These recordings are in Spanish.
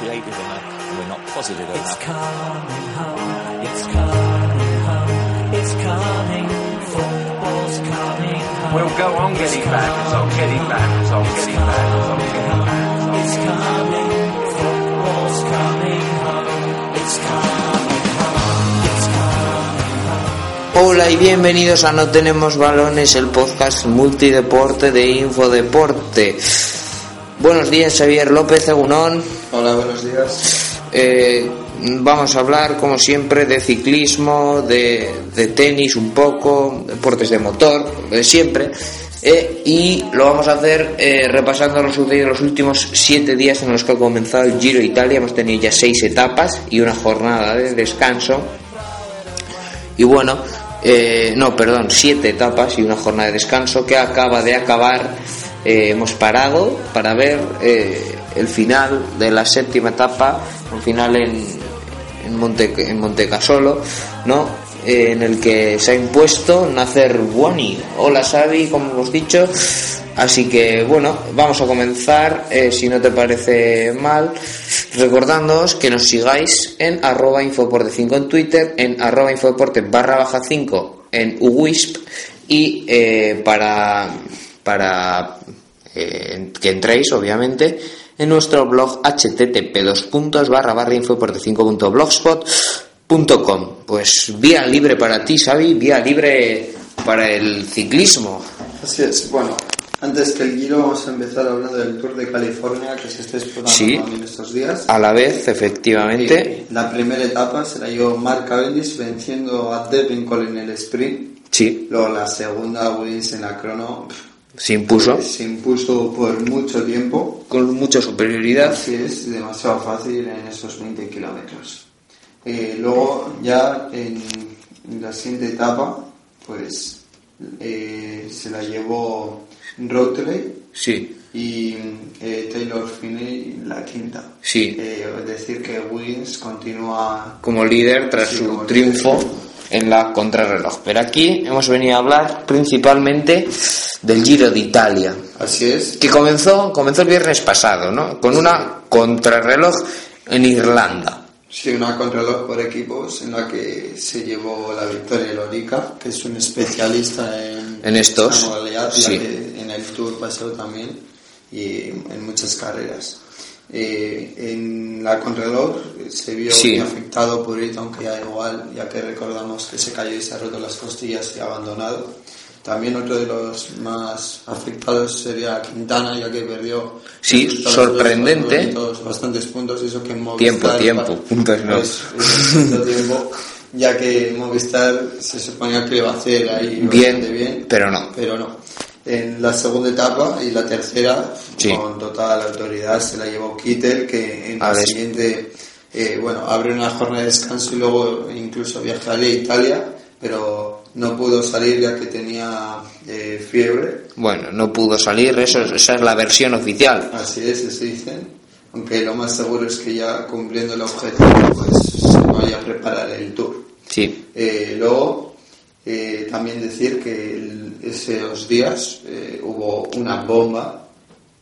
Creative enough. We're not positive It's enough. coming home. It's coming home. It's coming. Football's coming home. We'll go on getting back as I'm getting back as I'm getting back as I'm getting back as I'm It's coming. Football's coming home. It's coming home. It's coming. Hola y bienvenidos a No Tenemos Balones, el podcast multideporte de Infodeporte. Buenos días, Xavier López Agunón. Hola, buenos días. Eh, vamos a hablar, como siempre, de ciclismo, de, de tenis un poco, deportes de motor, de siempre. Eh, y lo vamos a hacer eh, repasando lo sucedido en los últimos siete días en los que ha comenzado el Giro de Italia. Hemos tenido ya seis etapas y una jornada de descanso. Y bueno, eh, no, perdón, siete etapas y una jornada de descanso que acaba de acabar. Eh, hemos parado para ver eh, el final de la séptima etapa, un final en, en, Monte, en Montecasolo, ¿no? Eh, en el que se ha impuesto Nacer Buoni. Hola Xavi, como hemos dicho. Así que bueno, vamos a comenzar, si no te parece mal, recordándoos que nos sigáis en arroba infoporte 5 en Twitter, en arroba infoporte barra baja 5 en uwisp y para, para eh, que entréis obviamente en nuestro blog http dos puntos barra 5.blogspot.com pues vía libre para ti Xavi, vía libre para el ciclismo Así es, bueno, antes que el giro vamos a empezar hablando del Tour de California que se está explotando Sí. también estos días. a la vez efectivamente Eh, la primera etapa se la llevó Mark Cavendish venciendo a Devincoll en el sprint. sí, Luego la segunda Williams en la crono se impuso se impuso por mucho tiempo. con mucha superioridad Así es, demasiado fácil en esos 20 kilómetros. Eh, luego ya en la siguiente etapa, pues eh, se la llevó Rotley sí, y eh, Taylor Finney la quinta. Sí. Eh, es decir, que Wiggins continúa como líder tras Sí, su triunfo líder. En la contrarreloj. Pero aquí hemos venido a hablar principalmente del Giro de Italia, Así es. que comenzó, comenzó el viernes pasado, ¿no? Con una contrarreloj en Irlanda. Sí, una contraloj por equipos en la que se llevó la victoria Lorica, que es un especialista en, En estos, esta modalidad, ya sí. que en el Tour pasado también y en muchas carreras. Eh, en la contraloj se vio Sí. muy afectado por Ito, aunque ya igual, ya que recordamos que se cayó y se ha roto las costillas y ha abandonado. También otro de los más afectados sería Quintana, ya que perdió Sí, sorprendente. bonitos, bastantes puntos, eso que en Tiempo, Movistar- tiempo, puntos no. pues, es mucho tiempo, ya que Movistar se suponía que iba a hacer ahí Bien, bien, pero no. pero no. En la segunda etapa y la tercera, Sí. con total autoridad, se la llevó Kittel, que en A la ver. siguiente, eh, bueno, abre una jornada de descanso y luego incluso viajaría a Italia, pero no pudo salir ya que tenía eh, fiebre. Bueno, no pudo salir, eso, esa es la versión oficial. Así es, eso dicen. Aunque lo más seguro es que ya cumpliendo el objetivo, pues se vaya a preparar el tour. Sí, Eh, luego, eh, también decir que el- esos días eh, hubo una bomba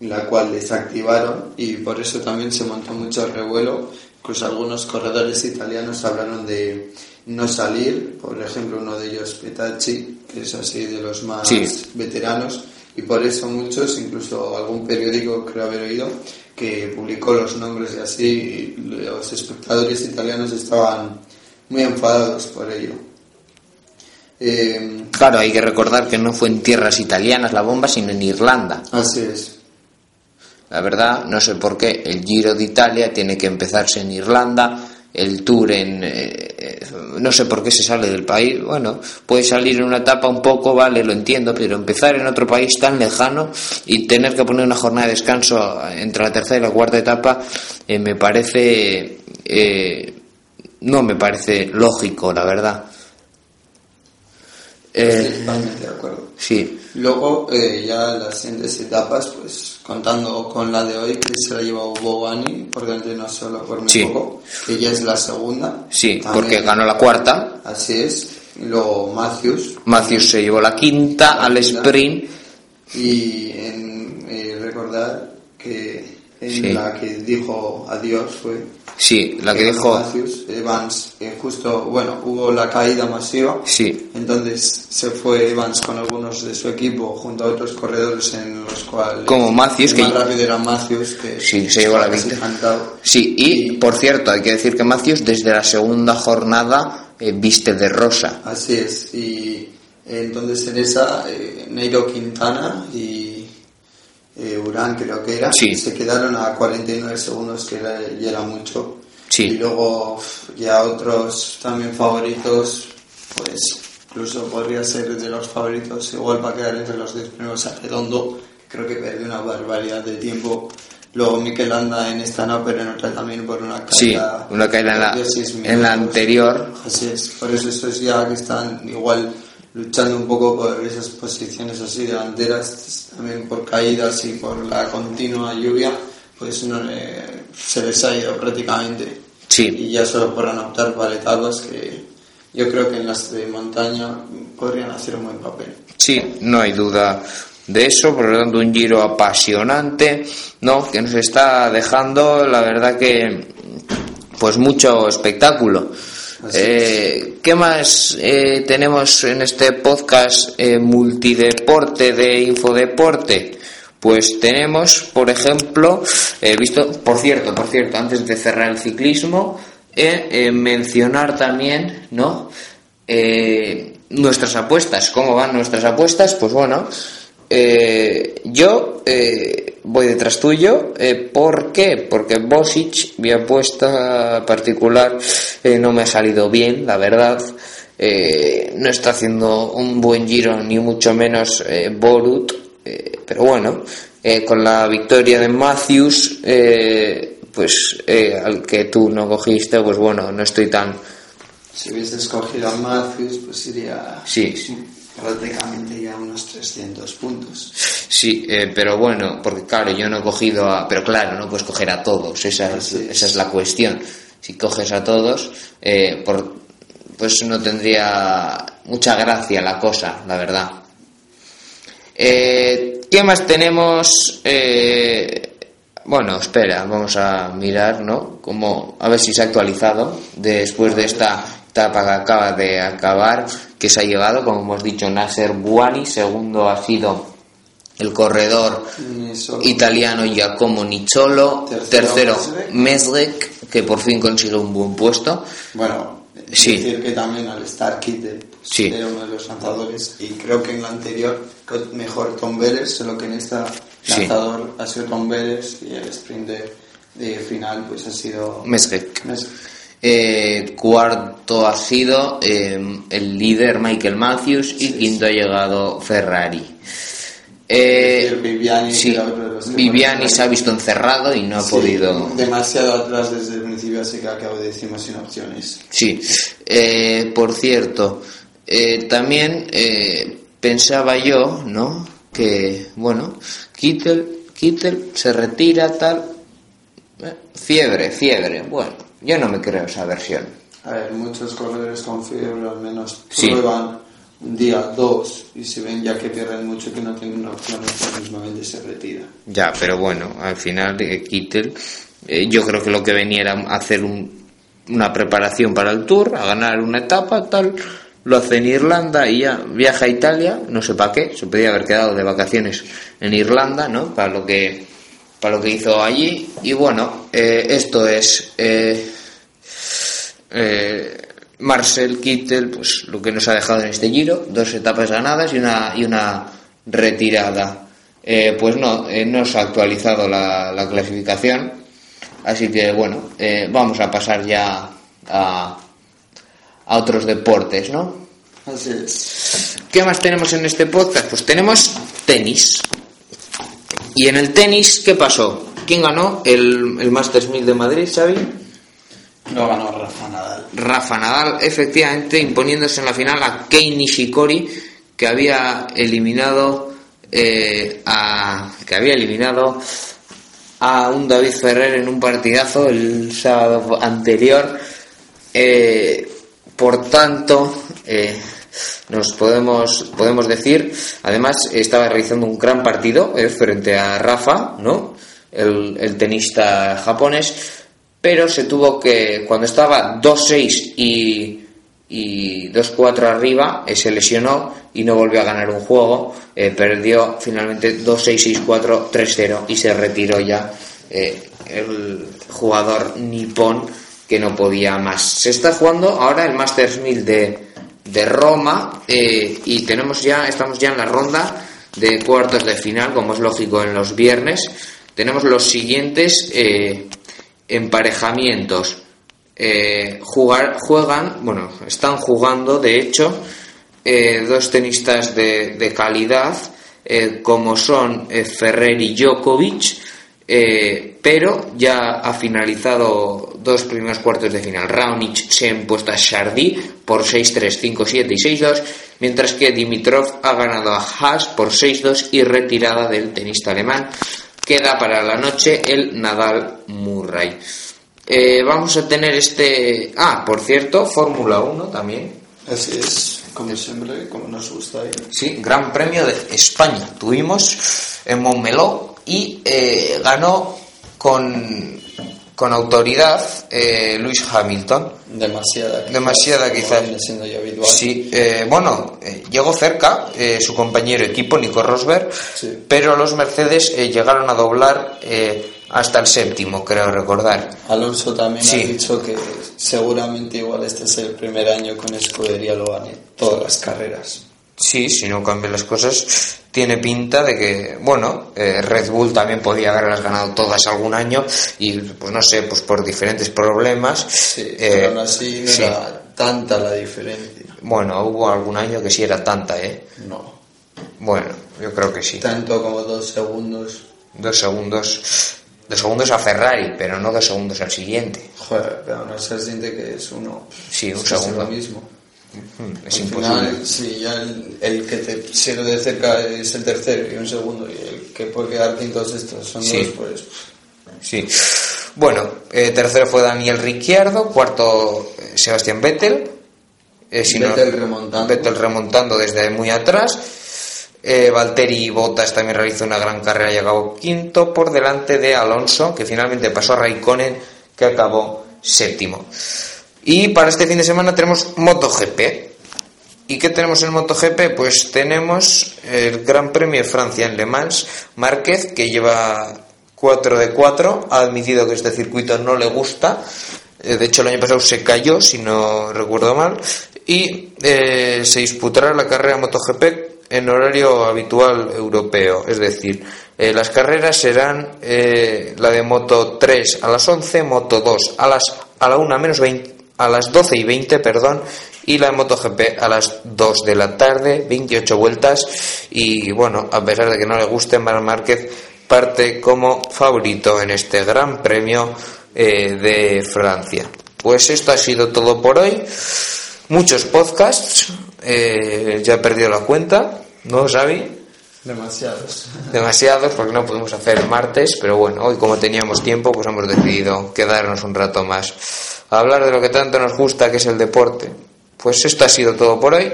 la cual desactivaron y por eso también se montó mucho revuelo. Incluso algunos corredores italianos hablaron de no salir, por ejemplo uno de ellos Petacci, que es así de los más Sí. veteranos, y por eso muchos, incluso algún periódico creo haber oído, que publicó los nombres y así, y los espectadores italianos estaban muy enfadados por ello. Eh, claro, hay que recordar que no fue en tierras italianas la bomba, sino en Irlanda. así es. La verdad, no sé por qué el Giro de Italia tiene que empezarse en Irlanda el Tour en... eh, eh, no sé por qué se sale del país. Bueno, puede salir en una etapa un poco, vale, lo entiendo, pero empezar en otro país tan lejano y tener que poner una jornada de descanso entre la tercera y la cuarta etapa eh, me parece... eh, no me parece lógico, la verdad. Eh, Totalmente de acuerdo. sí, Luego, eh, ya las siguientes etapas, pues contando con la de hoy, que se la ha llevado Bobani, por delante no solo por muy Sí. poco, que ya es la segunda. sí, También- porque ganó la cuarta. Así es. Y luego Matthews. Matthews se llevó la quinta La al quinta. sprint. Y en, eh, recordar que en Sí. la que dijo adiós fue. Sí, la que dijo. Matthews, Evans, eh, justo, bueno, hubo la caída masiva. Sí, Entonces se fue Evans con algunos de su equipo junto a otros corredores en los cuales. Como Matthews, que- más rápido era Matthews, que. Sí, se llevó la victoria. sí, y por cierto, hay que decir que Matthews desde la segunda jornada eh, viste de rosa. Así es. Y eh, entonces en esa, eh, Neiro Quintana y eh, Urán, creo que era, Sí. se quedaron a 49 segundos, que era, ya era mucho. Sí. Y luego ya otros también favoritos, pues incluso podría ser de los favoritos, igual para quedar entre los 10 primeros a Redondo, creo que perdió una barbaridad de tiempo. Luego Mikel Anda en esta no, pero en otra también por una Sí, caída. una caída en la- en la anterior. Así es, por eso estos ya que están igual luchando un poco por esas posiciones así delanteras, también por caídas y por la continua lluvia, pues no le- se les ha ido prácticamente. Sí. Y ya solo podrán optar para etapas que yo creo que en las de montaña podrían hacer un buen papel. Sí, no hay duda de eso, por lo tanto un giro apasionante, ¿no? Que nos está dejando, la verdad que, pues mucho espectáculo. Eh, ¿Qué más eh, tenemos en este podcast eh, multideporte de Infodeporte? Pues tenemos, por ejemplo, eh, visto, por cierto, por cierto, antes de cerrar el ciclismo, eh, mencionar también, ¿no? Eh, nuestras apuestas, ¿cómo van nuestras apuestas? Pues bueno, yo voy detrás tuyo. Eh, ¿Por qué? Porque Bosic, mi apuesta particular, eh, no me ha salido bien, la verdad. Eh, no está haciendo un buen giro, ni mucho menos eh, Borut. eh, pero bueno, con la victoria de Matthews, eh, pues eh, al que tú no cogiste, pues bueno, no estoy tan. Si hubiese escogido a Matthews, pues iría Sí, sí. Prácticamente ya unos 300 puntos. Sí, eh, pero bueno, porque claro, yo no he cogido a... Pero claro, no puedes coger a todos, esa es, esa es la cuestión. Si coges a todos, eh, por, pues no tendría mucha gracia la cosa, la verdad. Eh, ¿Qué más tenemos? Eh, bueno, espera, vamos a mirar, ¿no? Como, a ver si se ha actualizado después de esta etapa que acaba de acabar, que se ha llegado, como hemos dicho, Nasser Buani, segundo ha sido el corredor Ni solo- italiano Giacomo Nicciolo, Tercero, tercero Mesrek. Que por fin consigue un buen puesto. Bueno, Sí. decir que también al estar Kittel pues, Sí. era uno de los lanzadores y creo que en la anterior mejor Tom Vélez, solo que en esta Sí. lanzador ha sido Tom Vélez y el sprint de, de final pues ha sido Mesrek. Mesrek. Eh, cuarto ha sido eh, el líder Michael Matthews y quinto ha llegado Ferrari. Eh, decir, Viviani, sí, Viviani se ha visto encerrado y no ha podido. demasiado atrás desde el principio así que acabo de decimos sin opciones Sí, Eh, por cierto, también pensaba yo, ¿no? Que, bueno, Kittel, Kittel se retira, tal. Fiebre, fiebre. Bueno, yo no me creo esa versión. a ver muchos corredores con fiebre al menos Sí. prueban un día dos y si ven ya que pierden mucho que no tienen opciones pues mismamente se retira Ya, pero bueno, al final eh, Kittel, eh, yo creo que lo que venía era hacer un- una preparación para el Tour, a ganar una etapa, tal. Lo hace en Irlanda y ya viaja a Italia, no sé para qué, se podía haber quedado de vacaciones en Irlanda, ¿no? Para lo que, para lo que hizo allí. Y bueno, eh, esto es eh, eh, Marcel Kittel, pues lo que nos ha dejado en este giro, dos etapas ganadas y una, y una retirada. Eh, pues no, no se ha actualizado la, la clasificación, así que bueno, vamos a pasar ya a, a otros deportes, ¿no? Así es. ¿Qué más tenemos en este podcast? Pues tenemos tenis. Y en el tenis, ¿qué pasó? ¿Quién ganó el, el Masters 1000 de Madrid, Xavi? Lo ganó Rafa Nadal. Rafa Nadal, efectivamente, imponiéndose en la final a Kei Nishikori, que había eliminado eh, a que había eliminado a un David Ferrer en un partidazo el sábado anterior. Eh, por tanto, eh, nos podemos podemos decir, además estaba realizando un gran partido eh, frente a Rafa, ¿no? El, el tenista japonés, pero se tuvo que cuando estaba 2-6 y y 2-4 arriba, eh, se lesionó y no volvió a ganar un juego. eh, perdió finalmente 2-6, 6-4, 3-0 y se retiró ya eh, el jugador nipón que no podía más. Se está jugando ahora el Masters 1000 de, de Roma eh, y tenemos ya, estamos ya en la ronda de cuartos de final, como es lógico en los viernes. Tenemos los siguientes eh, emparejamientos eh, jugar, juegan, bueno, están jugando, de hecho, eh, dos tenistas de, de calidad, eh, como son eh, Ferrer y Djokovic, eh, pero ya ha finalizado dos primeros cuartos de final. Raonic se ha impuesto a Chardy por 6-3, 5-7 y 6-2, mientras que Dimitrov ha ganado a Haas por 6-2 y retirada del tenista alemán. Queda para la noche el Nadal Murray. Eh, vamos a tener este. Ah, por cierto, Fórmula 1 también. Así es, como siempre, como nos gusta. Sí, Gran Premio de España. Tuvimos en Montmeló y eh, ganó con, con autoridad eh, Luis Hamilton. Demasiada. quizás, Demasiada, quizás. viene siendo ya habitual. Sí, eh, bueno, eh, llegó cerca eh, su compañero equipo, Nico Rosberg, Sí. pero los Mercedes eh, llegaron a doblar hasta el séptimo, creo recordar. Alonso también Sí. ha dicho que seguramente igual este es el primer año con escudería lo gane todas las carreras. Sí, si no cambian las cosas, tiene pinta de que, bueno, eh, Red Bull también podía haberlas ganado todas algún año y, pues no sé, pues por diferentes problemas. Sí, eh, pero aún así no sí. era tanta la diferencia. Bueno, hubo algún año que sí era tanta, ¿eh? No. Bueno, yo creo que sí. Tanto como dos segundos. Dos segundos, dos segundos a Ferrari, pero no dos segundos al siguiente. Joder, pero no se siente que es uno. Sí, un es segundo. lo mismo. Es Al imposible. final, si ya el, el que te sigue de cerca es el tercero y un segundo, y el que puede quedar quinto es estos, son Sí. dos, pues. Sí. Bueno, eh, tercero fue Daniel Ricciardo, cuarto eh, Sebastián Vettel. eh, si no- Vettel remontando. Vettel remontando desde muy atrás. Eh, Valtteri Bottas también realizó una gran carrera y acabó quinto por delante de Alonso, que finalmente pasó a Raikkonen, que acabó séptimo. Y para este fin de semana tenemos MotoGP. ¿Y qué tenemos en MotoGP? Pues tenemos el Gran Premio de Francia en Le Mans. Márquez, que lleva 4 de 4, ha admitido que este circuito no le gusta. Eh, De hecho, el año pasado se cayó, si no recuerdo mal. Y eh, se disputará la carrera MotoGP en horario habitual europeo. Es decir, eh, las carreras serán la de Moto 3 a las 11, Moto 2 a las a la 1 menos 20, a las 12 y 20, perdón, y la MotoGP a las 2 de la tarde, 28 vueltas. Y bueno, a pesar de que no le guste, Marc Márquez parte como favorito en este Gran Premio eh, de Francia. Pues esto ha sido todo por hoy. Muchos podcasts, eh, ya he perdido la cuenta, ¿no, Xavi? Demasiados. demasiados porque no pudimos hacer martes, pero bueno, hoy como teníamos tiempo, pues hemos decidido quedarnos un rato más a hablar de lo que tanto nos gusta, que es el deporte. Pues esto ha sido todo por hoy.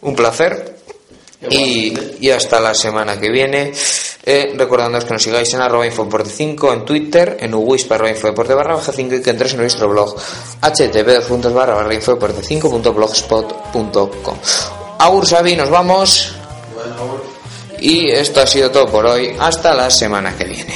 Un placer. Y, y hasta la semana que viene. Eh, recordándoos que nos sigáis en arroba infodeporte 5 en Twitter, en uwispa arroba infodeporte barra baja 5 y que entréis en nuestro blog http barra barra infodeporte 5.blogspot.com. Agur Xavi, nos vamos. Bueno, Y esto ha sido todo por hoy. Hasta la semana que viene.